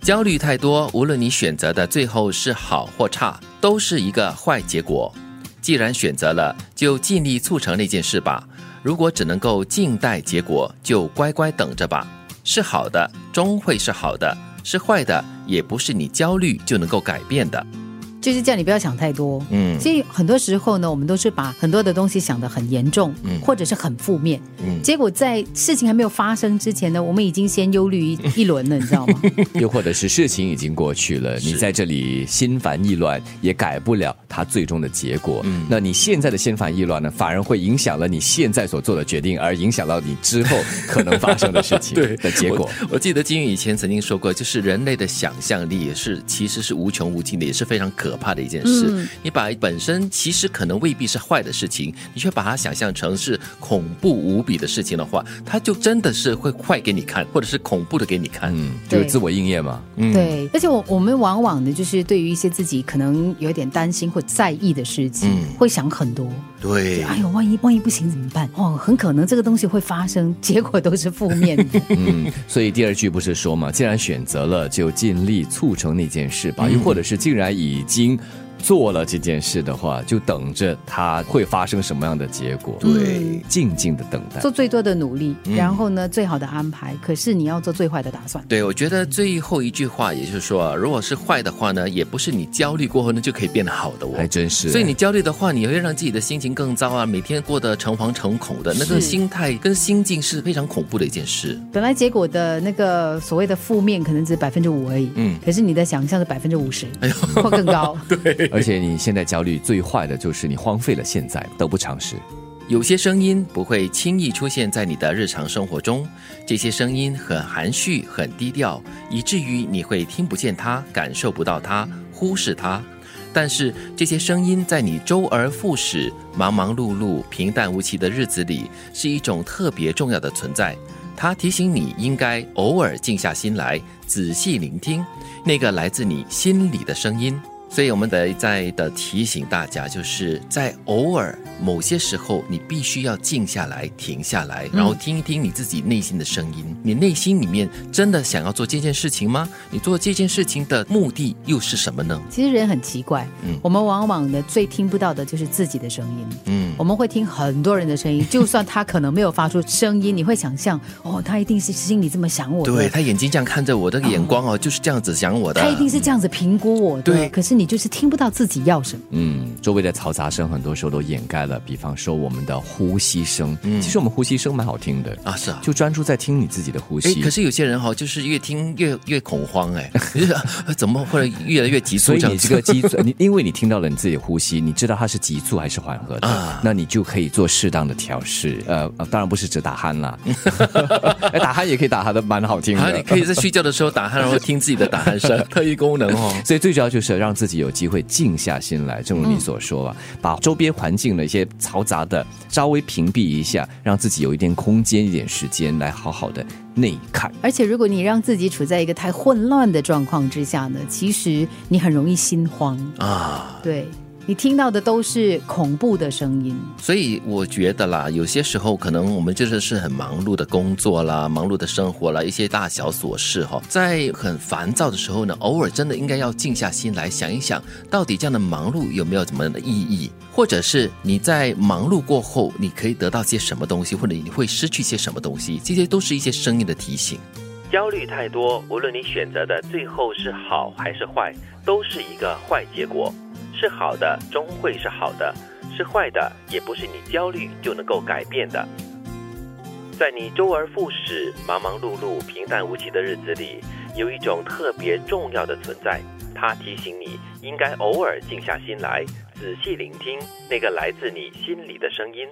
焦虑太多，无论你选择的最后是好或差，都是一个坏结果。既然选择了，就尽力促成那件事吧。如果只能够静待结果，就乖乖等着吧。是好的，终会是好的；是坏的，也不是你焦虑就能够改变的。就是叫你不要想太多。嗯所以很多时候呢，我们都是把很多的东西想得很严重，嗯或者是很负面。嗯结果在事情还没有发生之前呢，我们已经先忧虑一一轮了，你知道吗？又或者是事情已经过去了，你在这里心烦意乱，也改不了它最终的结果。嗯那你现在的心烦意乱呢，反而会影响了你现在所做的决定，而影响到你之后 可能发生的事情 对的结果。我我记得金宇以前曾经说过，就是人类的想象力也是其实是无穷无尽的，也是非常可怕的一件事。嗯你把本身其实可能未必是坏的事情，你却把它想象成是恐怖无比的事情的话，它就真的是会坏给你看，或者是恐怖的给你看。嗯，就是自我应验嘛。嗯，对，而且我我们往往呢，就是对于一些自己可能有点担心或在意的事情，嗯会想很多。对，哎呦，万一万一不行怎么办？哦，很可能这个东西会发生，结果都是负面的。嗯，所以第二句不是说嘛，既然选择了，就尽力促成那件事吧。嗯又或者是既然已经做了这件事的话，就等着它会发生什么样的结果。对静静的等待做。最多的努力，嗯然后呢，最好的安排。可是你要做最坏的打算。对，我觉得最后一句话，也就是说，如果是坏的话呢，也不是你焦虑过后呢就可以变得好的哦。还真是，所以你焦虑的话，你会让自己的心情更糟啊，每天过得诚惶诚恐的，那个心态跟心境是非常恐怖的一件事。本来结果的那个所谓的负面可能只百分之五而已，嗯可是你的想象是百分之五十，哎呦，或更高。而且你现在焦虑最坏的就是你荒废了现在，得不偿失。有些声音不会轻易出现在你的日常生活中，这些声音很含蓄、很低调，以至于你会听不见它、感受不到它、忽视它。但是这些声音在你周而复始、忙忙碌碌、平淡无奇的日子里，是一种特别重要的存在。它提醒你应该偶尔静下心来，仔细聆听那个来自你心里的声音。所以，我们得再的提醒大家，就是在偶尔某些时候，你必须要静下来、停下来，然后听一听你自己内心的声音。你内心里面真的想要做这件事情吗？你做这件事情的目的又是什么呢？其实人很奇怪，嗯我们往往呢最听不到的就是自己的声音。嗯，我们会听很多人的声音，就算他可能没有发出声音，你会想象哦，他一定是心里这么想我的，对他眼睛这样看着我，这个眼光哦，就是这样子想我的。他一定是这样子评估我的。对可是你就是听不到自己要什么。嗯，周围的嘈杂声很多时候都掩盖了，比方说我们的呼吸声。嗯其实我们呼吸声蛮好听的，啊，是啊。就专注在听你自己的呼哎，吸。可是有些人哈、就是越听越越恐慌，哎，怎么会越来越急促所以？你这个急促，你因为你听到了你自己的呼吸，你知道它是急促还是缓和的，啊那你就可以做适当的调试。呃，呃当然不是只打鼾啦，哎打鼾也可以打鼾的蛮好听啊，的。你可以在睡觉的时候打鼾，然后听自己的打鼾声，特异功能哦。所以最主要就是让自己有机会静下心来，正如你所说吧，把周边环境的一些嘈杂的稍微屏蔽一下，让自己有一点空间、一点时间来好好的内看。而且如果你让自己处在一个太混乱的状况之下呢，其实你很容易心慌。啊，对你听到的都是恐怖的声音。所以我觉得啦，有些时候可能我们就是是很忙碌的工作啦，忙碌的生活啦，一些大小琐事哈、在很烦躁的时候呢，偶尔真的应该要静下心来想一想，到底这样的忙碌有没有怎么样的意义，或者是你在忙碌过后，你可以得到些什么东西，或者你会失去些什么东西，这些都是一些声音的提醒。焦虑太多，无论你选择的最后是好还是坏，都是一个坏结果。是好的，终会是好的；是坏的，也不是你焦虑就能够改变的。在你周而复始、忙忙碌碌、平淡无奇的日子里，有一种特别重要的存在，它提醒你应该偶尔静下心来，仔细聆听那个来自你心里的声音。